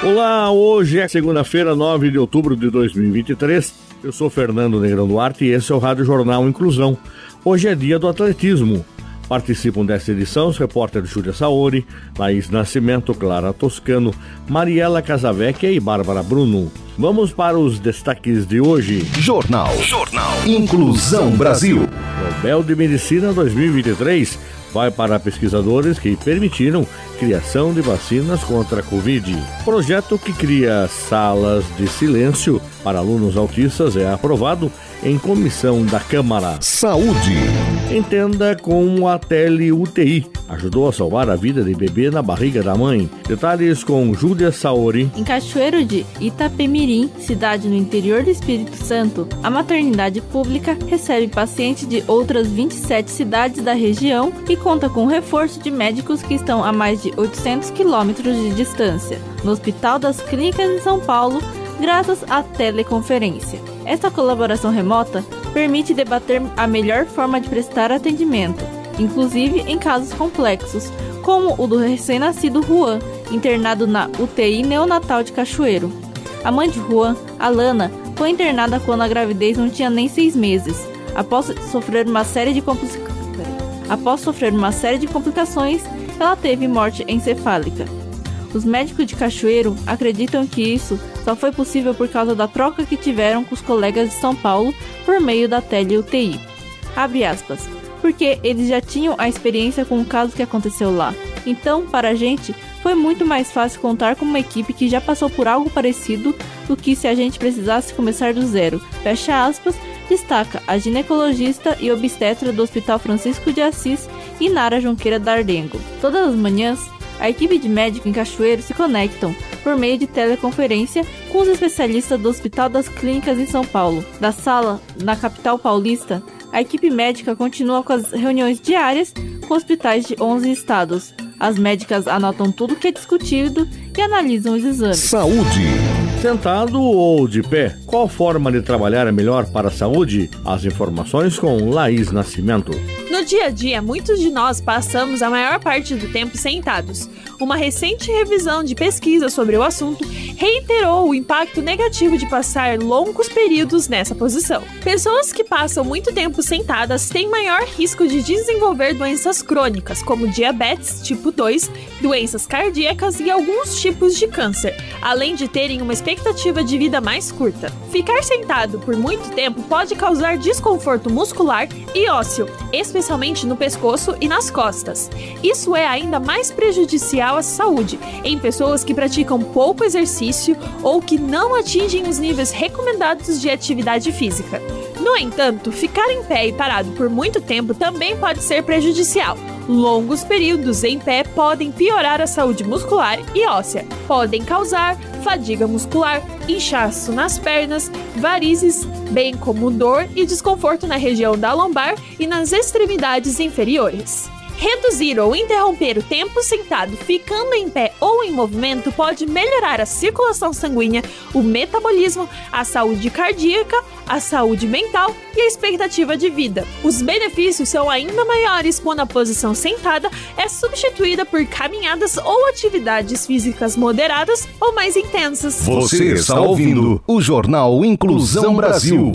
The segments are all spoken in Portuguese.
Olá, hoje é segunda-feira, 9 de outubro de 2023. Eu sou Fernando Negrão Duarte e esse é o Rádio Jornal Inclusão. Hoje é dia do atletismo. Participam dessa edição os repórteres Júlia Saori, Laís Nascimento, Clara Toscano, Mariela Casavecchia e Bárbara Bruno. Vamos para os destaques de hoje. Jornal. Jornal. Inclusão Brasil. Nobel de Medicina 2023 vai para pesquisadores que permitiram criação de vacinas contra a Covid. Projeto que cria salas de silêncio para alunos autistas é aprovado em comissão da Câmara. Saúde. Entenda como a tele-UTI ajudou a salvar a vida de bebê na barriga da mãe. Detalhes com Júlia Saori. Em Cachoeiro de Itapemirim, cidade no interior do Espírito Santo, a maternidade pública recebe pacientes de outras 27 cidades da região e conta com reforço de médicos que estão a mais de 800 quilômetros de distância. No Hospital das Clínicas em São Paulo, graças à teleconferência. Esta colaboração remota permite debater a melhor forma de prestar atendimento, inclusive em casos complexos, como o do recém-nascido Juan, internado na UTI neonatal de Cachoeiro. A mãe de Juan, Alana, foi internada quando a gravidez não tinha nem seis meses, após sofrer uma série de complicações. Após sofrer uma série de complicações, ela teve morte encefálica. Os médicos de Cachoeiro acreditam que isso só foi possível por causa da troca que tiveram com os colegas de São Paulo por meio da tele-UTI. Abre aspas. Porque eles já tinham a experiência com o caso que aconteceu lá. Então, para a gente, foi muito mais fácil contar com uma equipe que já passou por algo parecido do que se a gente precisasse começar do zero. Fecha aspas, destaca a ginecologista e obstetra do Hospital Francisco de Assis, Inara Junqueira Dardengo. Todas as manhãs, a equipe de médico em Cachoeiro se conectam por meio de teleconferência com os especialistas do Hospital das Clínicas em São Paulo. Da sala, na capital paulista, a equipe médica continua com as reuniões diárias com hospitais de 11 estados. As médicas anotam tudo que é discutido e analisam os exames. Saúde. Sentado ou de pé, qual forma de trabalhar é melhor para a saúde? As informações com Laís Nascimento. No dia a dia, muitos de nós passamos a maior parte do tempo sentados. Uma recente revisão de pesquisa sobre o assunto reiterou o impacto negativo de passar longos períodos nessa posição. Pessoas que passam muito tempo sentadas têm maior risco de desenvolver doenças crônicas, como diabetes tipo 2, doenças cardíacas e alguns tipos de câncer, além de terem uma expectativa de vida mais curta. Ficar sentado por muito tempo pode causar desconforto muscular e ósseo, especialmente no pescoço e nas costas. Isso é ainda mais prejudicial à saúde em pessoas que praticam pouco exercício ou que não atingem os níveis recomendados de atividade física. No entanto, ficar em pé e parado por muito tempo também pode ser prejudicial. Longos períodos em pé podem piorar a saúde muscular e óssea, podem causar fadiga muscular, inchaço nas pernas, varizes, bem como dor e desconforto na região da lombar e nas extremidades inferiores. Reduzir ou interromper o tempo sentado ficando em pé ou em movimento pode melhorar a circulação sanguínea, o metabolismo, a saúde cardíaca, a saúde mental e a expectativa de vida. Os benefícios são ainda maiores quando a posição sentada é substituída por caminhadas ou atividades físicas moderadas ou mais intensas. Você está ouvindo o Jornal Inclusão Brasil.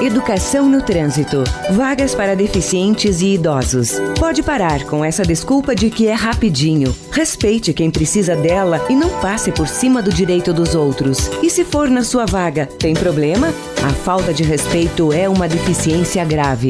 Educação no trânsito. Vagas para deficientes e idosos. Pode parar com essa desculpa de que é rapidinho. Respeite quem precisa dela e não passe por cima do direito dos outros. E se for na sua vaga, tem problema? A falta de respeito é uma deficiência grave.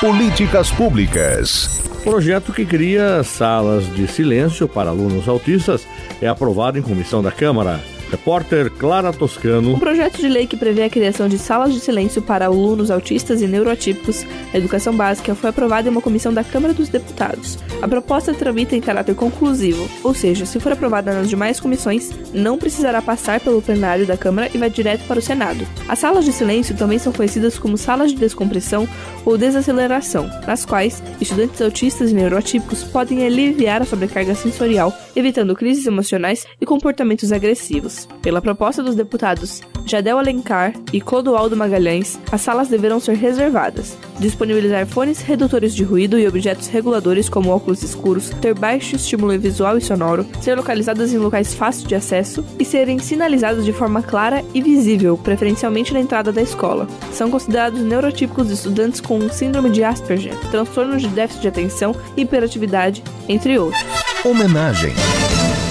Políticas públicas. Projeto que cria salas de silêncio para alunos autistas é aprovado em comissão da Câmara. Repórter Clara Toscano. Um projeto de lei que prevê a criação de salas de silêncio para alunos autistas e neuroatípicos na educação básica foi aprovado em uma comissão da Câmara dos Deputados. A proposta tramita em caráter conclusivo, ou seja, se for aprovada nas demais comissões, não precisará passar pelo plenário da Câmara e vai direto para o Senado. As salas de silêncio também são conhecidas como salas de descompressão ou desaceleração, nas quais estudantes autistas e neuroatípicos podem aliviar a sobrecarga sensorial, evitando crises emocionais e comportamentos agressivos. Pela proposta dos deputados Jadel Alencar e Clodoaldo Magalhães, as salas deverão ser reservadas, disponibilizar fones redutores de ruído e objetos reguladores como óculos escuros, ter baixo estímulo visual e sonoro, ser localizadas em locais fáceis de acesso e serem sinalizadas de forma clara e visível, preferencialmente na entrada da escola. São considerados neurotípicos estudantes com síndrome de Asperger, transtornos de déficit de atenção, hiperatividade, entre outros. Homenagem.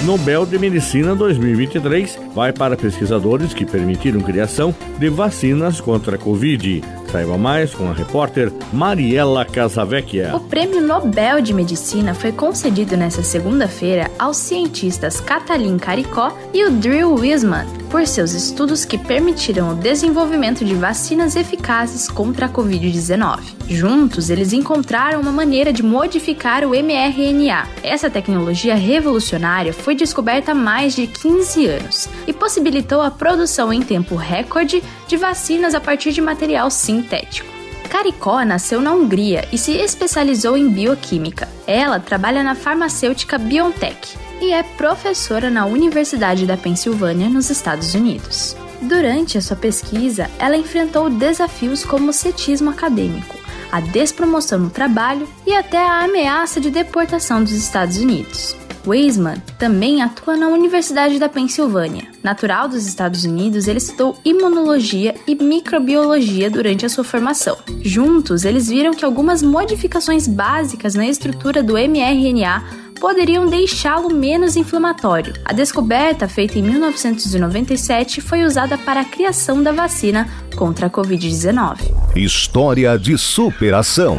Nobel de Medicina 2023 vai para pesquisadores que permitiram criação de vacinas contra a Covid. Saiba mais com a repórter Mariela Casavecchia. O Prêmio Nobel de Medicina foi concedido nesta segunda-feira aos cientistas Katalin Karikó e o Drew Wiseman por seus estudos que permitiram o desenvolvimento de vacinas eficazes contra a Covid-19. Juntos, eles encontraram uma maneira de modificar o mRNA. Essa tecnologia revolucionária foi descoberta há mais de 15 anos e possibilitou a produção em tempo recorde de vacinas a partir de material sintético. Caricó nasceu na Hungria e se especializou em bioquímica. Ela trabalha na farmacêutica BioNTech e é professora na Universidade da Pensilvânia, nos Estados Unidos. Durante a sua pesquisa, ela enfrentou desafios como o cetismo acadêmico, a despromoção no trabalho e até a ameaça de deportação dos Estados Unidos. Weisman também atua na Universidade da Pensilvânia. Natural dos Estados Unidos, ele estudou imunologia e microbiologia durante a sua formação. Juntos, eles viram que algumas modificações básicas na estrutura do mRNA poderiam deixá-lo menos inflamatório. A descoberta, feita em 1997, foi usada para a criação da vacina contra a Covid-19. História de superação.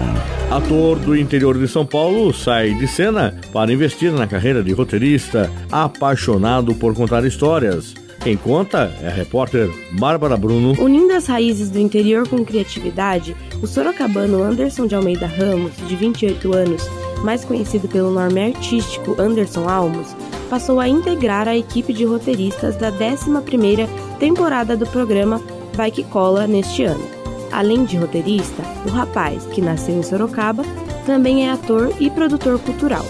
Ator do interior de São Paulo sai de cena para investir na carreira de roteirista, apaixonado por contar histórias. Quem conta é a repórter Bárbara Bruno. Unindo as raízes do interior com criatividade, o sorocabano Anderson de Almeida Ramos, de 28 anos, mais conhecido pelo nome artístico Anderson Almos, passou a integrar a equipe de roteiristas da 11ª temporada do programa Vai Que Cola neste ano. Além de roteirista, o rapaz, que nasceu em Sorocaba, também é ator e produtor cultural.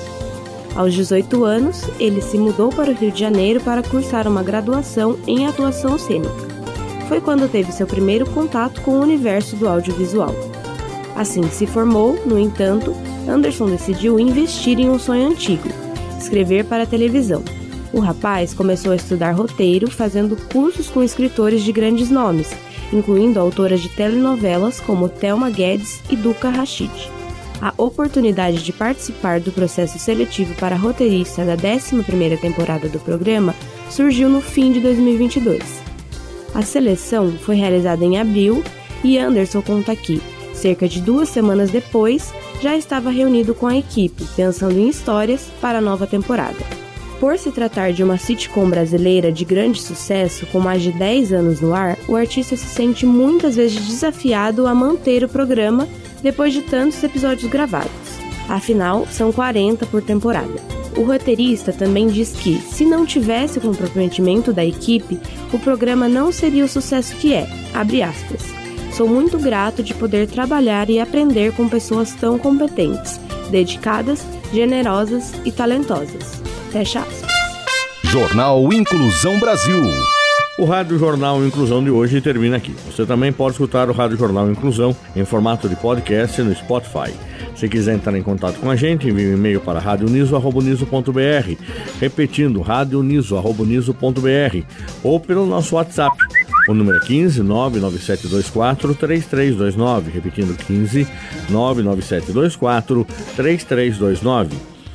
Aos 18 anos, ele se mudou para o Rio de Janeiro para cursar uma graduação em atuação cênica. Foi quando teve seu primeiro contato com o universo do audiovisual. Assim que se formou, no entanto, Anderson decidiu investir em um sonho antigo: escrever para a televisão. O rapaz começou a estudar roteiro, fazendo cursos com escritores de grandes nomes, incluindo autoras de telenovelas como Thelma Guedes e Duca Rachid. A oportunidade de participar do processo seletivo para roteirista da 11ª temporada do programa surgiu no fim de 2022. A seleção foi realizada em abril e Anderson conta que, cerca de duas semanas depois, já estava reunido com a equipe, pensando em histórias para a nova temporada. Por se tratar de uma sitcom brasileira de grande sucesso, com mais de 10 anos no ar, o artista se sente muitas vezes desafiado a manter o programa depois de tantos episódios gravados. Afinal, são 40 por temporada. O roteirista também diz que, se não tivesse o comprometimento da equipe, o programa não seria o sucesso que é. Sou muito grato de poder trabalhar e aprender com pessoas tão competentes, dedicadas, generosas e talentosas. Fecha aspas. Jornal Inclusão Brasil. O Rádio Jornal Inclusão de hoje termina aqui. Você também pode escutar o Rádio Jornal Inclusão em formato de podcast no Spotify. Se quiser entrar em contato com a gente, envie um e-mail para radioniso.br, repetindo radioniso.br ou pelo nosso WhatsApp o número é 15 99724 3329, repetindo 15 99724 3329.